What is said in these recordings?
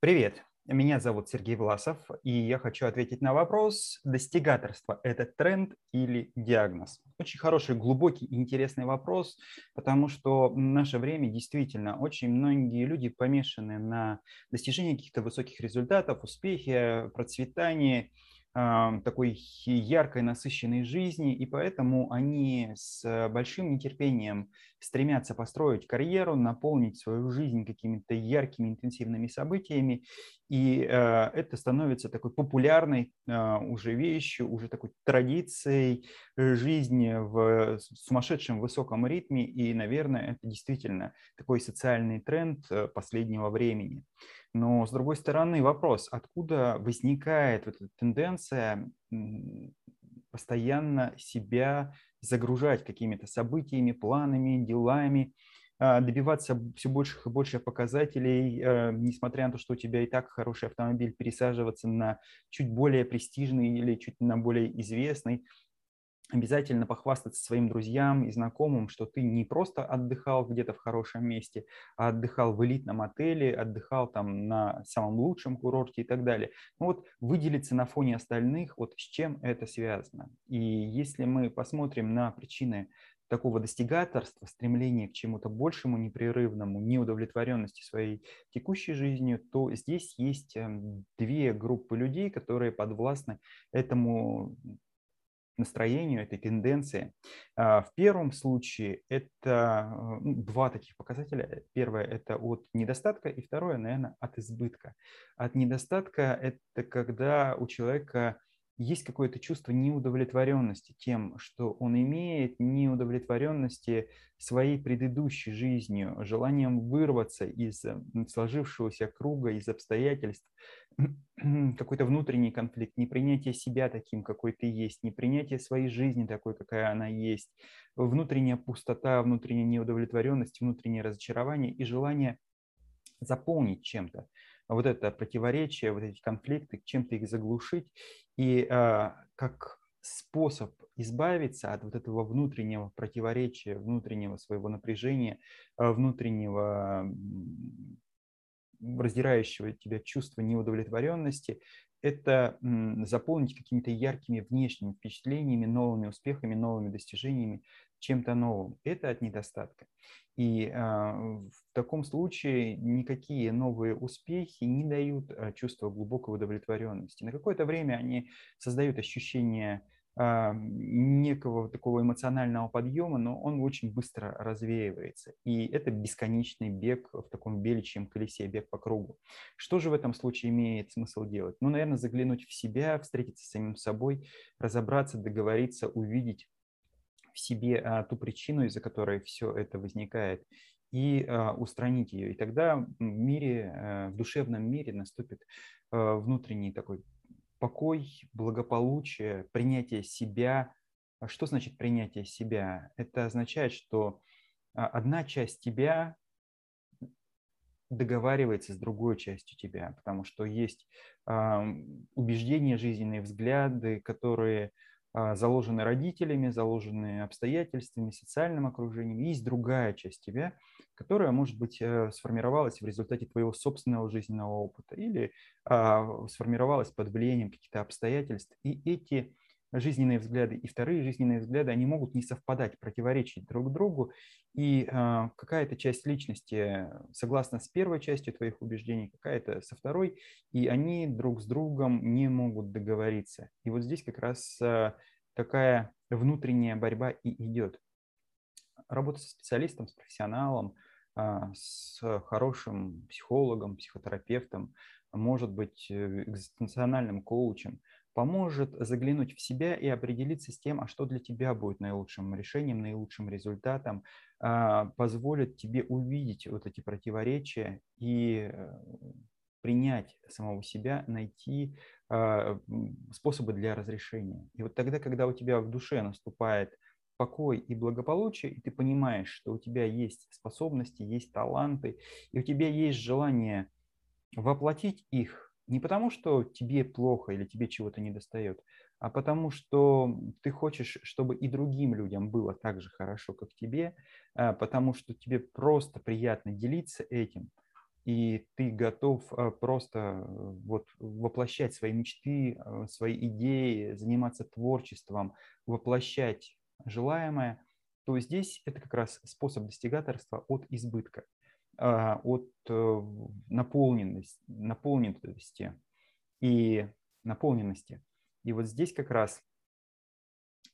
Привет, меня зовут Сергей Власов, и я хочу ответить на вопрос, достигаторство – это тренд или диагноз? Очень хороший, глубокий интересный вопрос, потому что в наше время действительно очень многие люди помешаны на достижении каких-то высоких результатов, успехе, процветании – такой яркой, насыщенной жизни, и поэтому они с большим нетерпением стремятся построить карьеру, наполнить свою жизнь какими-то яркими, интенсивными событиями, и э, это становится такой популярной э, уже вещью, уже такой традицией жизни в сумасшедшем высоком ритме, и, наверное, это действительно такой социальный тренд э, последнего времени. Но, с другой стороны, вопрос, откуда возникает вот эта тенденция постоянно себя загружать какими-то событиями, планами, делами, а, добиваться все больших и больших показателей, э, несмотря на то, что у тебя и так хороший автомобиль, пересаживаться на чуть более престижный или чуть на более известный, обязательно похвастаться своим друзьям и знакомым, что ты не просто отдыхал где-то в хорошем месте, а отдыхал в элитном отеле, отдыхал там на самом лучшем курорте и так далее. Ну вот выделиться на фоне остальных, вот с чем это связано. И если мы посмотрим на причины такого достигаторства, стремления к чему-то большему, непрерывному, неудовлетворенности своей текущей жизнью, то здесь есть эм, две группы людей, которые подвластны этому настроению, этой тенденции. А, в первом случае это ну, два таких показателя. Первое – это от недостатка, и второе, наверное, от избытка. От недостатка – это когда у человека есть какое-то чувство неудовлетворенности тем, что он имеет, неудовлетворенности своей предыдущей жизнью, желанием вырваться из сложившегося круга, из обстоятельств, какой-то внутренний конфликт, непринятие себя таким, какой ты есть, непринятие своей жизни такой, какая она есть, внутренняя пустота, внутренняя неудовлетворенность, внутреннее разочарование и желание заполнить чем-то. Вот это противоречие, вот эти конфликты, чем-то их заглушить. И э, как способ избавиться от вот этого внутреннего противоречия, внутреннего своего напряжения, а, внутреннего раздирающего тебя чувства неудовлетворенности, это заполнить какими-то яркими внешними впечатлениями, новыми успехами, новыми достижениями, чем-то новым. Это от недостатка. И э, в таком случае никакие новые успехи не дают э, чувства глубокой удовлетворенности. На какое-то время они создают ощущение а, некого такого эмоционального подъема, но он очень быстро развеивается. И это бесконечный бег в таком беличьем колесе, бег по кругу. Что же в этом случае имеет смысл делать? Ну, наверное, заглянуть в себя, встретиться с самим собой, разобраться, договориться, увидеть в себе а, ту причину, из-за которой все это возникает, и а, устранить ее. И тогда в мире, а, в душевном мире наступит а, внутренний такой покой, благополучие, принятие себя. А что значит принятие себя? Это означает, что а, одна часть тебя договаривается с другой частью тебя, потому что есть убеждения, жизненные взгляды, которые заложены родителями, заложены обстоятельствами, социальным окружением. Есть другая часть тебя, которая, может быть, э, сформировалась в результате твоего собственного жизненного опыта или а, сформировалась под влиянием каких-то обстоятельств. И эти жизненные взгляды и вторые жизненные взгляды, они могут не совпадать, противоречить друг другу, и э, какая-то часть личности согласна с первой частью твоих убеждений, какая-то со второй, и они друг с другом не могут договориться. И вот здесь как раз э, такая внутренняя борьба и идет. Работа со специалистом, с профессионалом, э, с хорошим психологом, психотерапевтом, может быть, э, экзистенциональным коучем – поможет заглянуть в себя и определиться с тем, а что для тебя будет наилучшим решением, наилучшим результатом, а, позволит тебе увидеть вот эти противоречия и э, принять самого себя, найти а, способы для разрешения. И вот тогда, когда у тебя в душе наступает покой и благополучие, и ты понимаешь, что у тебя есть способности, есть таланты, и у тебя есть желание воплотить их не потому, что тебе плохо или тебе чего-то не достает, а потому что ты хочешь, чтобы и другим людям было так же хорошо, как тебе, а, потому что тебе просто приятно делиться этим. и ты готов э, просто э, вот воплощать свои мечты, э, свои идеи, заниматься творчеством, воплощать желаемое, то здесь это как раз способ достигаторства от избытка, а, от наполненности, наполненности и наполненности. И вот здесь как раз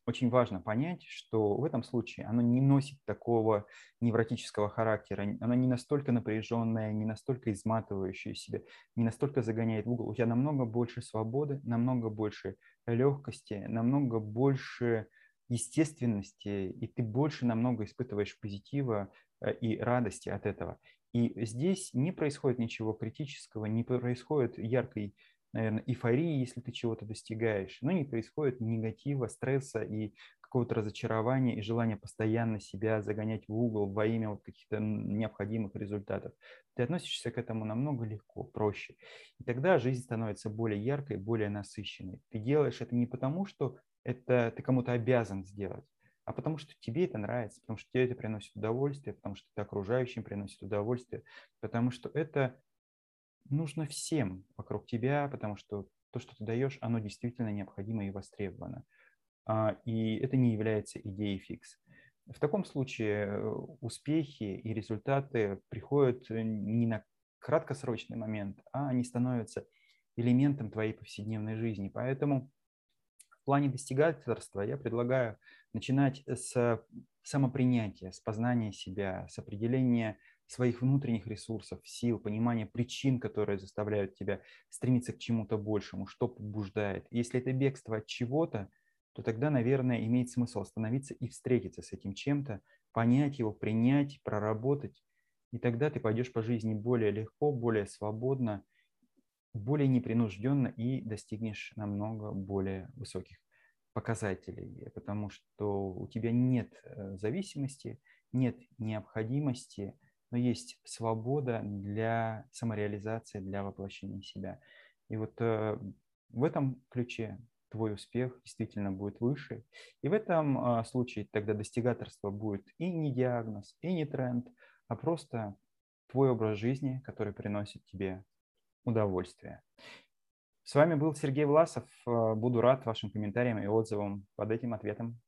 очень важно понять, что в этом случае оно не носит такого невротического характера, оно не настолько напряженное, не настолько изматывающее себя, не настолько загоняет в угол. У тебя намного больше свободы, намного больше легкости, намного больше естественности, и ты больше намного испытываешь позитива э, и радости от этого. И здесь не происходит ничего критического, не происходит яркой наверное, эйфории, если ты чего-то достигаешь, но не происходит негатива, стресса и какого-то разочарования и желания постоянно себя загонять в угол во имя вот каких-то необходимых результатов. Ты относишься к этому намного легко, проще. И тогда жизнь становится более яркой, более насыщенной. Ты делаешь это не потому, что это ты кому-то обязан сделать, а потому что тебе это нравится, потому что тебе это приносит удовольствие, потому что это окружающим приносит удовольствие, потому что это нужно всем вокруг тебя, потому что то, что ты даешь, оно действительно необходимо и востребовано. А, и это не является идеей фикс. В таком случае э, успехи и результаты приходят э, не на краткосрочный момент, а они становятся элементом твоей повседневной жизни. Поэтому в плане достигательства я предлагаю начинать с самопринятия, с познания себя, с определения своих внутренних ресурсов, сил, понимания причин, которые заставляют тебя стремиться к чему-то большему, что побуждает. Если это бегство от чего-то, то тогда, наверное, имеет смысл остановиться и встретиться с этим чем-то, понять его, принять, проработать. И тогда ты пойдешь по жизни более легко, более свободно, более непринужденно и достигнешь намного более высоких показателей, потому что у тебя нет э, зависимости, нет необходимости но есть свобода для самореализации, для воплощения себя. И вот э, в этом ключе твой успех действительно будет выше. И в этом э, случае тогда достигаторство будет и не диагноз, и не тренд, а просто твой образ жизни, который приносит тебе удовольствие. С вами был Сергей Власов. Э, буду рад вашим комментариям и отзывам под этим ответом.